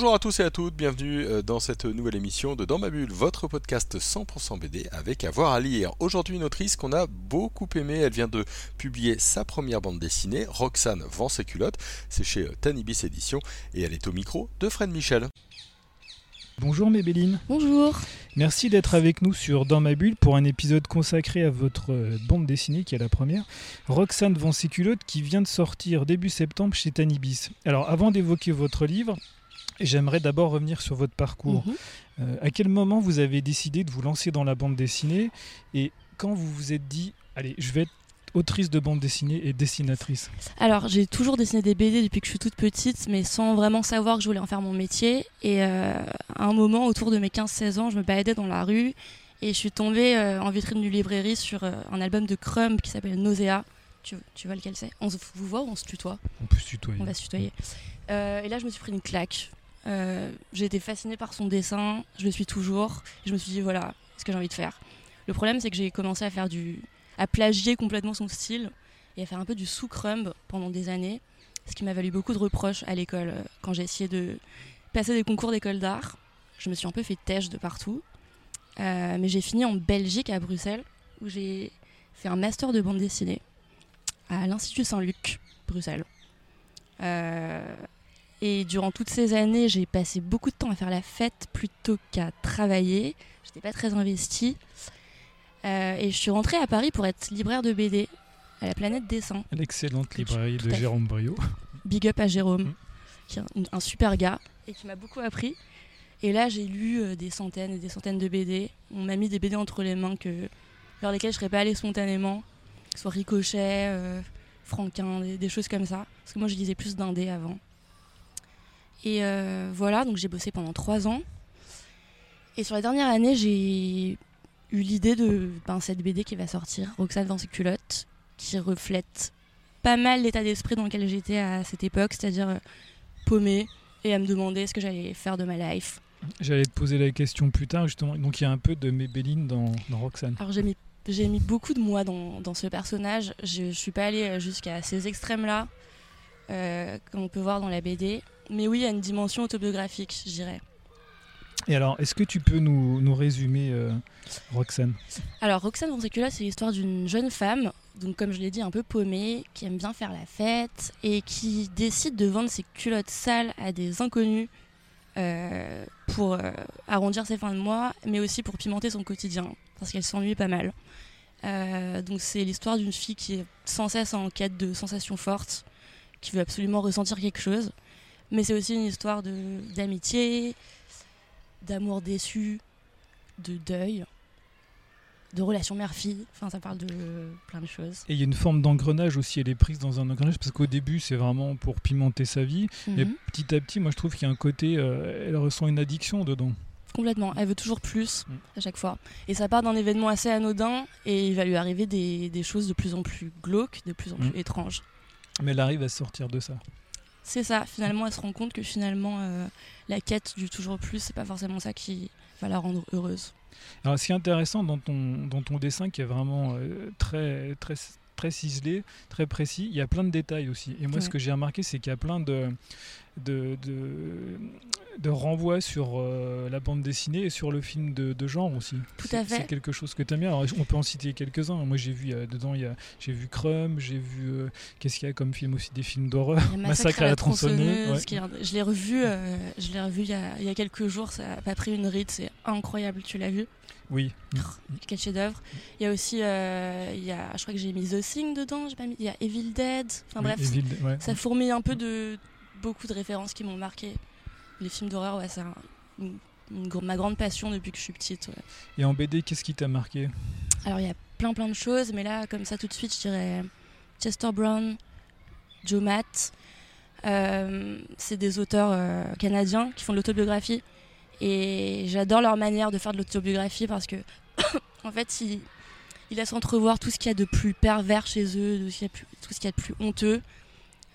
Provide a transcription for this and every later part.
Bonjour à tous et à toutes, bienvenue euh, dans cette nouvelle émission de Dans ma bulle, votre podcast 100% BD avec avoir à lire. Aujourd'hui une autrice qu'on a beaucoup aimée, elle vient de publier sa première bande dessinée, Roxane vend ses culottes, c'est chez euh, Tanibis Éditions et elle est au micro de Fred Michel. Bonjour Mébéline. Bonjour. Merci d'être avec nous sur Dans ma bulle pour un épisode consacré à votre euh, bande dessinée qui est la première, Roxane vend ses culottes qui vient de sortir début septembre chez Tanibis. Alors avant d'évoquer votre livre, J'aimerais d'abord revenir sur votre parcours. Mhm. Euh, à quel moment vous avez décidé de vous lancer dans la bande dessinée et quand vous vous êtes dit, allez, je vais être autrice de bande dessinée et dessinatrice? Alors, j'ai toujours dessiné des BD depuis que je suis toute petite, mais sans vraiment savoir que je voulais en faire mon métier. Et euh, à un moment, autour de mes 15-16 ans, je me baladais dans la rue et je suis tombée euh, en vitrine d'une librairie sur euh, un album de Crumb qui s'appelle Nausea. Tu, tu vois lequel c'est? On se vous voit ou on se tutoie? On peut se tutoyer. On va se tutoyer. Et là, je me suis pris une claque. Euh, j'ai été fascinée par son dessin, je le suis toujours. Je me suis dit, voilà ce que j'ai envie de faire. Le problème, c'est que j'ai commencé à faire du. à plagier complètement son style et à faire un peu du sous-crumb pendant des années, ce qui m'a valu beaucoup de reproches à l'école quand j'ai essayé de passer des concours d'école d'art. Je me suis un peu fait têche de partout. Euh, mais j'ai fini en Belgique, à Bruxelles, où j'ai fait un master de bande dessinée à l'Institut Saint-Luc, Bruxelles. Euh, et durant toutes ces années, j'ai passé beaucoup de temps à faire la fête plutôt qu'à travailler. J'étais pas très investie. Euh, et je suis rentrée à Paris pour être libraire de BD à la Planète Dessin. L'excellente librairie de. Jérôme Brio. Big up à Jérôme, Mm. qui est un, un super gars et qui m'a beaucoup appris. Et là, j'ai lu euh, des centaines et des centaines de BD. On m'a mis des BD entre les mains que, vers lesquelles je serais pas allée spontanément, que ce soit Ricochet, euh, Franquin, des, des choses comme ça. Parce que moi, je lisais plus d'indé avant. Et euh, voilà, donc j'ai bossé pendant trois ans. Et sur la dernière année, j'ai eu l'idée de ben, cette BD qui va sortir, Roxane dans ses culottes, qui reflète pas mal l'état d'esprit dans lequel j'étais à cette époque, c'est-à-dire euh, paumée et à me demander ce que j'allais faire de ma life. J'allais te poser la question plus tard, justement. Donc il y a un peu de Mébéline dans, dans Roxane. Alors j'ai mis, j'ai mis beaucoup de moi dans, dans ce personnage. Je, je suis pas allée euh, jusqu'à ces extrêmes-là, euh, comme on peut voir dans la BD. Mais oui, il y a une dimension autobiographique, je dirais. Et alors, est-ce que tu peux nous, nous résumer euh, Roxane? Alors, Roxane Vonsecula, c'est l'histoire d'une jeune femme, donc comme je l'ai dit, un peu paumée, qui aime bien faire la fête et qui décide de vendre ses culottes sales à des inconnus euh, pour euh, arrondir ses fins de mois, mais aussi pour pimenter son quotidien, parce qu'elle s'ennuie pas mal. Euh, donc, c'est l'histoire d'une fille qui est sans cesse en quête de sensations fortes, qui veut absolument ressentir quelque chose. Mais c'est aussi une histoire de- d'amitié, d'amour déçu, de deuil de relations mère-fille. Enfin, ça parle de plein de choses. Et il y a une forme d'engrenage aussi, elle est prise dans un engrenage, parce qu'au début, c'est vraiment pour pimenter sa vie. Et Mhm. petit à petit, moi, je trouve qu'il y a un côté, euh, elle ressent une addiction dedans. Complètement. Elle veut toujours plus Mm. à chaque fois. Et ça part d'un événement assez anodin et il va lui arriver des, des choses de plus en plus glauques, de plus en Mm. plus étranges. Mais elle arrive à sortir de ça. C'est ça. Finalement, elle se rend compte que finalement, euh, la quête du toujours plus, c'est pas forcément ça qui va la rendre heureuse. Alors, ce qui est intéressant dans ton, dans ton dessin, qui est vraiment euh, très, très, très ciselé, très précis, il y a plein de détails aussi. Et moi, ce que j'ai remarqué, c'est qu'il y a plein de, de, de, de renvois sur euh, la bande dessinée et sur le film de, de genre aussi. Tout à fait. C'est quelque chose que tu aimes bien. Alors, on peut en citer quelques-uns. Moi, j'ai vu euh, dedans, j'ai vu Crumb, j'ai vu. euh, Qu'est-ce qu'il y a comme film aussi Des films d'horreur? Massacre à la tronçonneuse, tronçonneuse, ouais. qui est- Je l'ai revu, euh, je l'ai revu il y, a, il y a quelques jours. Ça a pas pris une ride, c'est incroyable. Tu l'as vu? Oui. Quel chef-d'œuvre. Il y a aussi, euh, il y a, je crois que j'ai mis The Thing dedans. j'ai Pas mis, il y a Evil Dead. Enfin Oui, bref, Evil- ouais. ça fourmille un peu de beaucoup de références qui m'ont marqué. Les films d'horreur, ouais, c'est un- une- une gr- ma grande passion depuis que je suis petite. ouais. Et en BD, qu'est-ce qui t'a marqué? Alors il y a plein plein de choses, mais là, comme ça tout de suite, je dirais Chester Brown, Joe Matt. Euh, c'est des auteurs euh, canadiens qui font de l'autobiographie. Et j'adore leur manière de faire de l'autobiographie parce que, en fait, ils, ils laissent entrevoir tout ce qu'il y a de plus pervers chez eux, de ce qu'il y a plus- tout ce qu'il y a de plus honteux.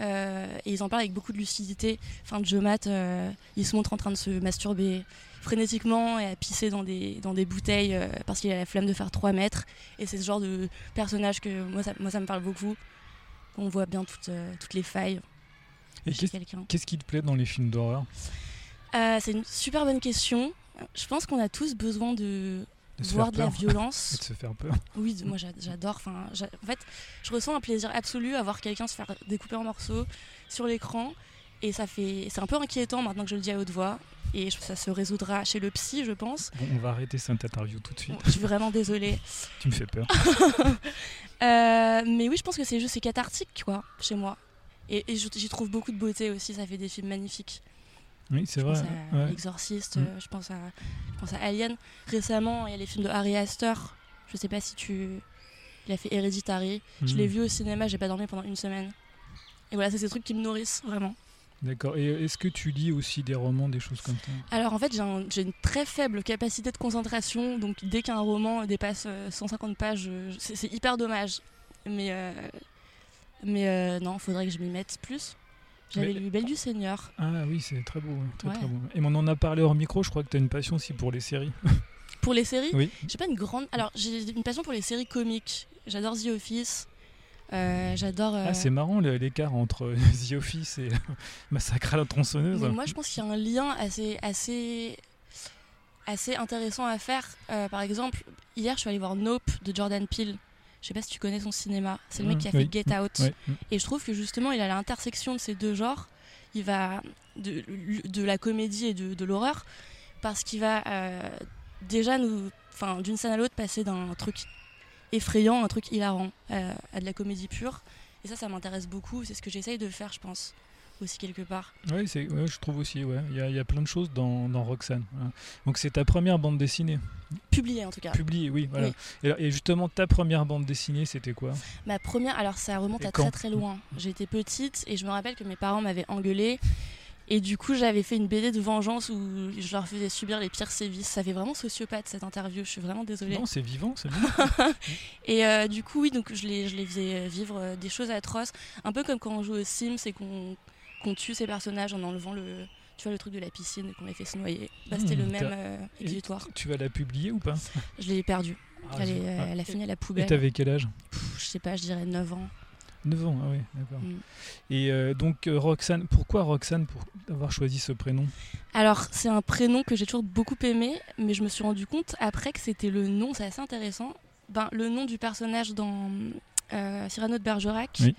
Euh, et ils en parlent avec beaucoup de lucidité. Enfin, Joe Matt, euh, il se montre en train de se masturber frénétiquement et à pisser dans des, dans des bouteilles euh, parce qu'il a la flemme de faire 3 mètres. Et c'est ce genre de personnage que moi ça, moi, ça me parle beaucoup. On voit bien toutes, euh, toutes les failles Et chez qu'est-ce quelqu'un. qu'est-ce qui te plaît dans les films d'horreur? C'est une super bonne question. Je pense qu'on a tous besoin de, De voir de la violence. de se faire peur. Oui, moi j'a- j'adore. Enfin, en fait, je ressens un plaisir absolu à voir quelqu'un se faire découper en morceaux sur l'écran. Et ça fait, c'est un peu inquiétant maintenant que je le dis à haute voix. Et ça se résoudra chez le psy, je pense. Bon, on va arrêter cette interview tout de suite. Bon, je suis vraiment désolée. Tu me fais peur. Euh, mais oui, je pense que c'est juste c'est cathartique, quoi, chez moi. Et, j'y trouve beaucoup de beauté aussi. Ça fait des films magnifiques. Oui, c'est vrai. pense à ouais. L'Exorciste, Mm. euh, je, pense à, je pense à Alien. Récemment, il y a les films de Harry Astor. Je sais pas si tu. Il a fait Hereditary. Je l'ai Mhm. vu au cinéma, j'ai pas dormi pendant une semaine. Et voilà, c'est ces trucs qui me nourrissent vraiment. D'accord. Et est-ce que tu lis aussi des romans, des choses comme ça? Alors en fait, j'ai un- j'ai une très faible capacité de concentration, donc dès qu'un roman dépasse euh, 150 pages, je- c'est c'est hyper dommage. Mais, euh, mais euh, non, faudrait que je m'y mette plus. J'avais lu Belle du Seigneur. Ah oui, c'est très beau. ouais, Très, Ouais. très beau. Et on en a parlé hors micro, je crois que tu as une passion aussi pour les séries. Pour les séries, Oui. j'ai pas une grande. Alors j'ai une passion pour les séries comiques. J'adore The Office. Euh, J'adore. euh, Ah, c'est marrant l'écart entre The Office et Massacre à la tronçonneuse. Moi, je pense qu'il y a un lien assez, assez, assez intéressant à faire. Euh, par exemple, hier, je suis allée voir Nope de Jordan Peele. Je sais pas si tu connais son cinéma. C'est le mec Mm, qui a fait oui. Get Out. Ouais. mm. Et je trouve que justement, il a l'intersection de ces deux genres. Il va de, de la comédie et de, de l'horreur parce qu'il va euh, déjà nous, enfin, d'une scène à l'autre, passer d'un truc effrayant un truc hilarant, euh, à de la comédie pure. Et ça, ça m'intéresse beaucoup. C'est ce que j'essaye de faire, je pense, aussi quelque part. Oui, ouais, je trouve aussi. Ouais. Il, y a, il y a plein de choses dans, dans Roxane. voilà. Donc c'est ta première bande dessinée? Publié en tout cas. Publiée, oui. Voilà. Oui. Et, et justement, ta première bande dessinée, c'était quoi? Ma première, alors ça remonte Et à très très loin. J'étais petite et je me rappelle que mes parents m'avaient engueulée. Et du coup, j'avais fait une BD de vengeance où je leur faisais subir les pires sévices. Ça fait vraiment sociopathe cette interview, je suis vraiment désolée. Non, c'est vivant, c'est bien. Et euh, du coup, oui, donc je les, je les faisais vivre euh, des choses atroces. Un peu comme quand on joue aux Sims et qu'on qu'on tue ces personnages en enlevant le, tu vois, le truc de la piscine et qu'on les fait se noyer. Bah, C'était Mmh, le même euh, exutoire. tu vas la publier ou pas Je l'ai perdue. Ah, elle, est, Ah. elle a fini à la Et poubelle. t'avais quel âge? Pff, je sais pas, je dirais 9 ans. 9 ans, ah oui, d'accord. Mm. Et euh, donc euh, Roxane, pourquoi Roxane pour avoir choisi ce prénom? Alors, c'est un prénom que j'ai toujours beaucoup aimé, mais je me suis rendu compte après que c'était le nom, c'est assez intéressant. Ben, le nom du personnage dans Cyrano de Bergerac, Oui.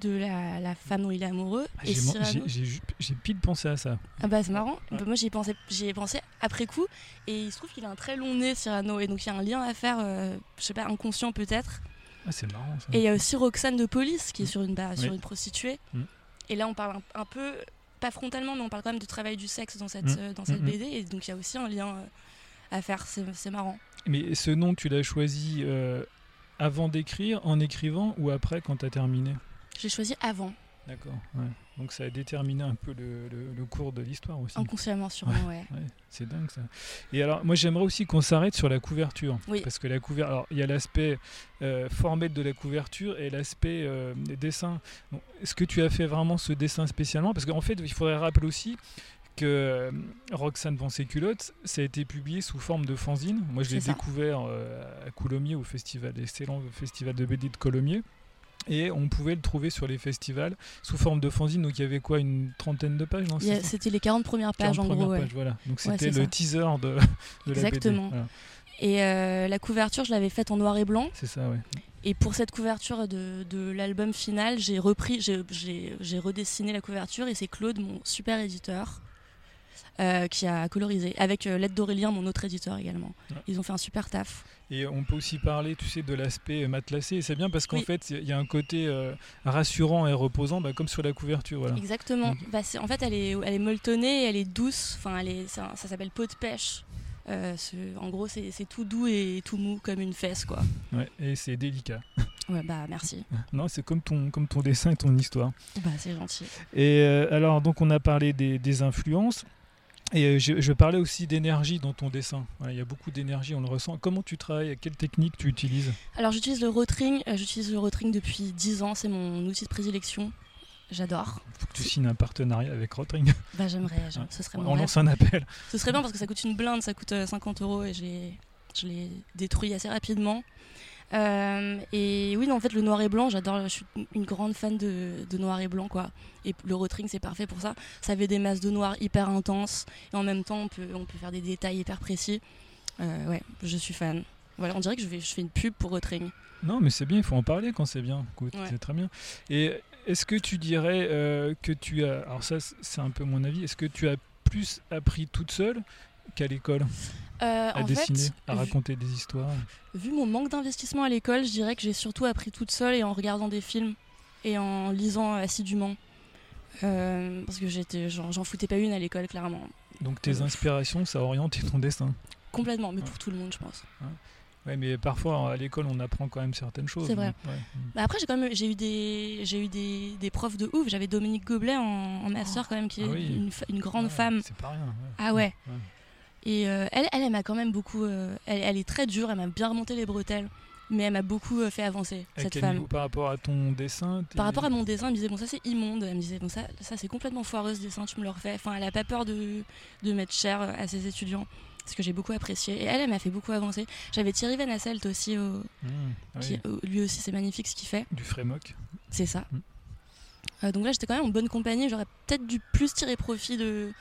De la, la femme dont il est amoureux. Ah, et j'ai, Cyrano- j'ai- j'ai- j'ai pile pensé à ça. Ah bah c'est marrant. Ouais. Bah, moi j'y ai pensé, j'y ai pensé après coup et il se trouve qu'il a un très long nez Cyrano et donc il y a un lien à faire, euh, je sais pas, inconscient peut-être. Ah, c'est marrant ça. Et il y a aussi Roxane de Police qui est sur une, bah, sur une prostituée. Mm. Et là on parle un, un peu, pas frontalement, mais on parle quand même du travail du sexe dans cette, Mm. euh, dans cette Mm, mm. BD et donc il y a aussi un lien euh, à faire, c'est c'est marrant. Mais ce nom, tu l'as choisi euh, avant d'écrire, en écrivant ou après quand tu as terminé? J'ai choisi avant, D'accord. ouais. Donc ça a déterminé un peu le, le- le cours de l'histoire aussi. inconsciemment sûrement, ouais. Ouais, c'est dingue ça. Et alors, moi j'aimerais aussi qu'on s'arrête sur la couverture. Oui. Parce que la couverture, alors il y a l'aspect euh, formel de la couverture et l'aspect euh, dessin. Est-ce que tu as fait vraiment ce dessin spécialement? Parce qu'en fait, il faudrait rappeler aussi que euh, Roxane Van culottes, ça a été publié sous forme de fanzine. Moi, je l'ai découvert euh, à Coulommiers, au festival, excellent festival de BD de Colomiers. Et on pouvait le trouver sur les festivals sous forme de fanzine. Donc il y avait quoi, une trentaine de pages C'était les 40 premières pages 40 en gros. ouais. voilà. Donc c'était le ça. teaser de, de Exactement. la BD. Voilà. Et euh, la couverture, je l'avais faite en noir et blanc. C'est ça, ouais. Et pour cette couverture de, de l'album final, j'ai repris, j'ai redessiné la couverture et c'est Claude, mon super éditeur, euh, qui a colorisé, avec euh, l'aide d'Aurélien, mon autre éditeur également. Ouais. Ils ont fait un super taf. Et on peut aussi parler, tu sais, de l'aspect matelassé. Et c'est bien parce qu'en Oui. fait, il y a un côté euh, rassurant et reposant, bah, comme sur la couverture. Voilà. Exactement. Bah, en fait, elle est, elle est molletonnée, elle est douce. Enfin, elle est, ça s'appelle peau de pêche. Euh, en gros, c'est c'est tout doux et tout mou comme une fesse, quoi. Ouais, et c'est délicat. Ouais, bah merci. Non, c'est comme ton, comme ton dessin et ton histoire. Bah c'est gentil. Et euh, alors, donc, on a parlé des, des influences. Et euh, je, je parlais aussi d'énergie dans ton dessin. Voilà, il y a beaucoup d'énergie, on le ressent. Comment tu travailles? Quelle technique tu utilises? Alors j'utilise le rotring, euh, j'utilise le rotring depuis 10 ans, c'est mon outil de prédilection. J'adore. Faut que tu signes un partenariat avec Rotring. Bah, j'aimerais, Ouais. ce serait mon On rêve. lance un appel. Ce serait bien parce que ça coûte une blinde, ça coûte euh, 50 euros et je l'ai, je l'ai détruit assez rapidement. Euh, et oui, non, en fait, le noir et blanc, j'adore, je suis une grande fan de, de noir et blanc, quoi. Et le rotring, c'est parfait pour ça. Ça avait des masses de noir hyper intenses et en même temps, on peut, on peut faire des détails hyper précis. Euh, ouais, je suis fan. Voilà, on dirait que je, vais, je fais une pub pour rotring. Non, mais c'est bien, il faut en parler quand c'est bien. Écoute, Ouais. C'est très bien. Et est-ce que tu dirais euh, que tu as. Alors, ça, c'est un peu mon avis. Est-ce que tu as plus appris toute seule qu'à l'école? Euh, à en dessiner, fait, à vu- raconter des histoires Vu mon manque d'investissement à l'école, je dirais que j'ai surtout appris toute seule et en regardant des films et en lisant assidûment. Euh, parce que j'étais, j'en, foutais pas une à l'école, clairement. Donc, tes inspirations, ça oriente ton destin. Complètement, mais Ouais. pour tout le monde, je pense. Ouais, mais parfois, à l'école, on apprend quand même certaines choses. C'est vrai. ouais. Bah après, j'ai quand même j'ai eu des, j'ai eu des, des profs de ouf. J'avais Dominique Goblet en, en master, quand même, qui Ah est oui. une, grande Ouais, femme. C'est pas rien. ouais. Ah ouais. Et euh, elle, elle, elle m'a quand même beaucoup. euh, elle, elle est très dure, elle m'a bien remonté les bretelles. Mais elle m'a beaucoup euh, fait avancer, À cette quel femme. niveau par rapport à ton dessin Par rapport à mon dessin, elle me disait bon ça c'est immonde, elle me disait bon ça, ça c'est complètement foireux ce dessin, tu me le refais. Enfin elle a pas peur de, de mettre cher à ses étudiants, ce que j'ai beaucoup apprécié. Et elle, elle m'a fait beaucoup avancer. J'avais Thierry Van Asselt aussi, au- Mmh, qui, oui, au- lui aussi c'est magnifique ce qu'il fait, Du frémoc. c'est ça. Mm. Euh, donc là j'étais quand même en bonne compagnie, j'aurais peut-être dû plus tirer profit de,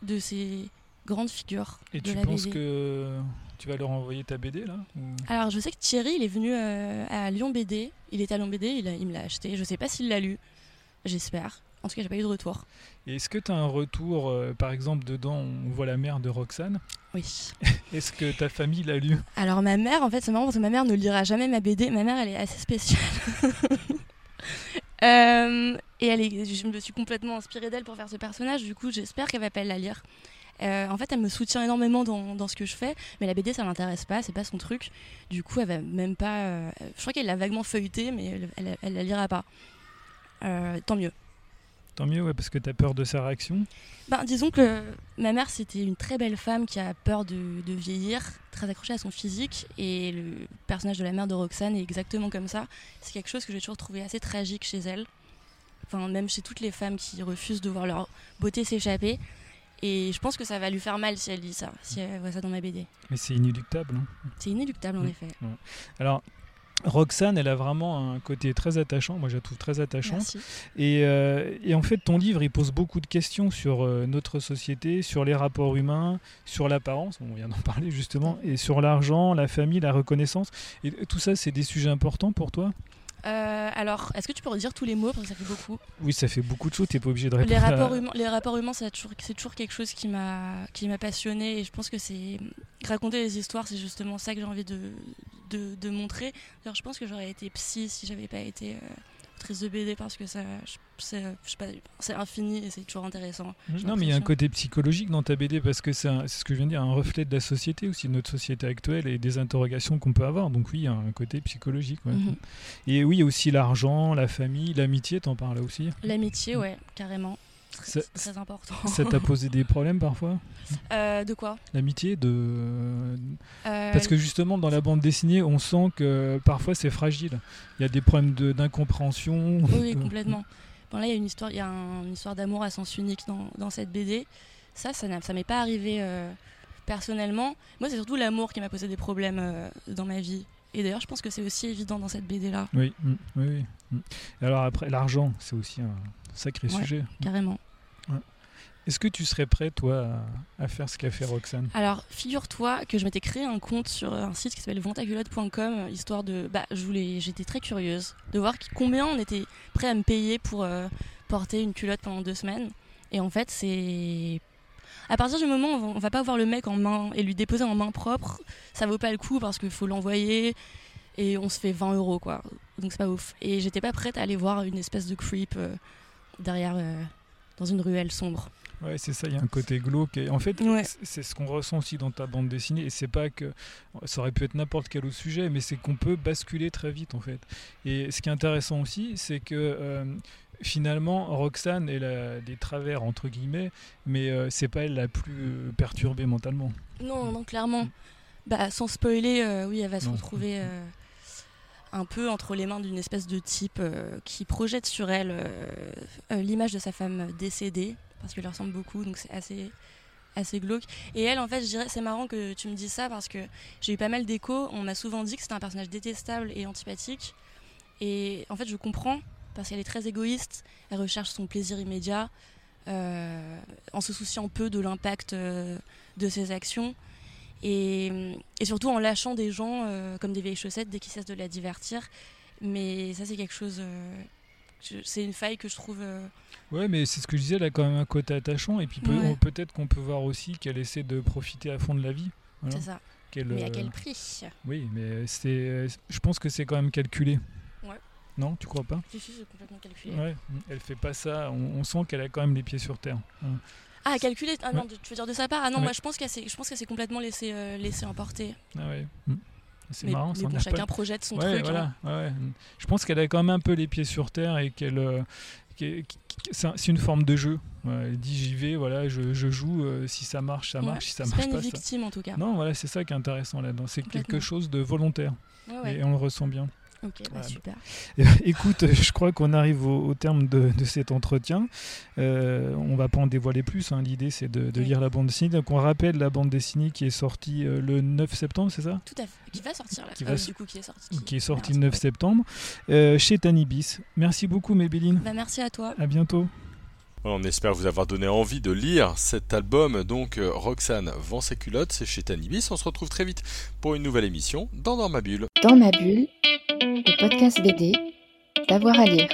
de ces grandes figures Et de tu la penses BD. que tu vas leur envoyer ta BD là ou- Alors je sais que Thierry il est venu euh, à Lyon BD, il était à Lyon BD, il, a- il me l'a acheté, je sais pas s'il l'a lu, j'espère. En tout cas j'ai pas eu de retour. Et est-ce que tu as un retour, euh, par exemple, dedans, on voit la mère de Roxane? Oui. Est-ce que ta famille l'a lu? Alors ma mère, en fait, c'est marrant parce que ma mère ne lira jamais ma BD. Ma mère, elle est assez spéciale. Euh, et elle est, je me suis complètement inspirée d'elle pour faire ce personnage. Du coup, j'espère qu'elle va pas la lire. Euh, en fait, elle me soutient énormément dans, dans ce que je fais, mais la BD, ça l'intéresse pas, c'est pas son truc. Du coup, elle va même pas. euh, je crois qu'elle l'a vaguement feuilleté, mais elle, elle, elle la lira pas. Euh, tant mieux. Tant mieux, ouais, parce que tu as peur de sa réaction. Ben, disons que ma mère, c'était une très belle femme qui a peur de, de vieillir, très accrochée à son physique. Et le personnage de la mère de Roxane est exactement comme ça. C'est quelque chose que j'ai toujours trouvé assez tragique chez elle. Enfin, même chez toutes les femmes qui refusent de voir leur beauté s'échapper. Et je pense que ça va lui faire mal si elle lit ça, si elle voit ça dans ma BD. Mais c'est inéluctable. hein. C'est inéluctable, en Mm. effet. Alors, Roxane, elle a vraiment un côté très attachant. Moi, je la trouve très attachante. Et, euh, et en fait, ton livre, il pose beaucoup de questions sur euh, notre société, sur les rapports humains, sur l'apparence, on vient d'en parler justement, et sur l'argent, la famille, la reconnaissance. Et tout ça, c'est des sujets importants pour toi? Euh, alors, est-ce que tu peux redire tous les mots Parce que ça fait beaucoup. Oui, ça fait beaucoup de choses, tu n'es pas obligé de répondre. Les à- rapports humains, les rapports humains, c'est toujours, quelque chose qui m'a, qui m'a passionné et je pense que c'est raconter les histoires, c'est justement ça que j'ai envie de, de, de montrer. D'ailleurs, je pense que j'aurais été psy si j'avais pas été euh, de BD parce que ça, c'est, infini et c'est toujours intéressant. j'ai Non, mais il y a un côté psychologique dans ta BD parce que c'est ce que je viens de dire, un reflet de la société aussi, de notre société actuelle et des interrogations qu'on peut avoir. Donc oui, il y a un côté psychologique. ouais. Mhm. Et oui, il y a aussi l'argent, la famille, l'amitié, t'en parles aussi? L'amitié, ouais, carrément. C'est très important. Ça t'a posé des problèmes parfois? Euh, de quoi? L'amitié de... Euh, Parce que justement, dans la bande dessinée, on sent que parfois c'est fragile. Il y a des problèmes d'incompréhension. Oui, oui, complètement. Bon, là, il y a une histoire, il y a un- une histoire d'amour à sens unique dans, dans cette BD. Ça, ça ça m'est pas arrivé euh, personnellement. Moi, c'est surtout l'amour qui m'a posé des problèmes euh, dans ma vie. Et d'ailleurs, je pense que c'est aussi évident dans cette BD-là, Oui, mm, oui, oui. mm. Alors après, l'argent, c'est aussi un sacré Ouais. sujet. carrément. Est-ce que tu serais prêt, toi, à, faire ce qu'a fait Roxane? Alors, figure-toi que je m'étais créé un compte sur un site qui s'appelle ventaculotte.com, histoire de. Bah, j'étais très curieuse de voir combien on était prêt à me payer pour euh, porter une culotte pendant deux semaines. Et en fait, c'est. À partir du moment où on va- pas voir le mec en main et lui déposer en main propre, ça vaut pas le coup parce qu'il faut l'envoyer et on se fait 20 euros quoi. Donc c'est pas ouf. Et j'étais pas prête à aller voir une espèce de creep euh, derrière euh, dans une ruelle sombre. Ouais, c'est ça, il y a un côté glauque. Et en fait, Ouais. c'est ce qu'on ressent aussi dans ta bande dessinée. Et c'est pas que. Ça aurait pu être n'importe quel autre sujet, mais c'est qu'on peut basculer très vite, en fait. Et ce qui est intéressant aussi, c'est que. euh, Finalement, Roxane, elle a des travers entre guillemets, mais euh, c'est pas elle la plus perturbée mentalement. Non, non, clairement. Bah, sans spoiler, euh, oui, elle va se Non. retrouver euh, un peu entre les mains d'une espèce de type qui projette sur elle l'image de sa femme décédée, parce qu'elle ressemble beaucoup, donc c'est assez assez glauque. Et elle, en fait, je dirais, c'est marrant que tu me dises ça parce que j'ai eu pas mal d'échos. On m'a souvent dit que c'était un personnage détestable et antipathique. Et en fait, je comprends parce qu'elle est très égoïste. Elle recherche son plaisir immédiat euh, en se souciant peu de l'impact euh, de ses actions. Et, et, surtout en lâchant des gens euh, comme des vieilles chaussettes dès qu'ils cessent de la divertir. Mais ça, c'est quelque chose c'est une faille que je trouve. Euh, ouais, mais c'est ce que je disais, elle a quand même un côté attachant. Et puis peut, être qu'on peut voir aussi qu'elle essaie de profiter à fond de la vie. C'est ça. Mais à quel euh, prix? Oui, mais c'est, je pense que c'est quand même calculé. Ouais. Non, tu crois pas? Si, si, c'est complètement calculé. Ouais, elle fait pas ça. On, sent qu'elle a quand même les pieds sur terre. Ah, calculé Ah non, tu veux dire de sa part? Ah non, moi je pense qu'elle s'est, je pense qu'elle s'est complètement laissée, euh, emporter. Ah ouais. Mm. C'est marrant. Mais bon, chacun projette son truc. Voilà, hein. Je pense qu'elle a quand même un peu les pieds sur terre et qu'elle. Euh, c'est une forme de jeu. elle dit j'y vais, voilà, je, je joue. Euh, si ça marche, ça marche. Si ça marche pas, une victime en tout cas. Non, voilà, c'est ça qui est intéressant là-dedans. C'est quelque chose de volontaire. Et on le ressent bien. Ok, bah super. Écoute, je crois qu'on arrive au, terme de, cet entretien. Euh, on va pas en dévoiler plus. Hein. L'idée, c'est de, lire la bande dessinée. Donc, on rappelle la bande dessinée qui est sortie euh, le 9 septembre, c'est ça? Tout à fait. Qui va sortir là. Qui, euh, du coup, qui est sortie. Qui est sortie le 9 septembre euh, chez Tanibis. Merci beaucoup, Mébéline. Bah, merci à toi. À bientôt. On espère vous avoir donné envie de lire cet album. Donc, Roxane vend ses culottes, c'est chez Tanibis. On se retrouve très vite pour une nouvelle émission dans Dans ma bulle. Dans ma bulle, le podcast BD, d'avoir à lire.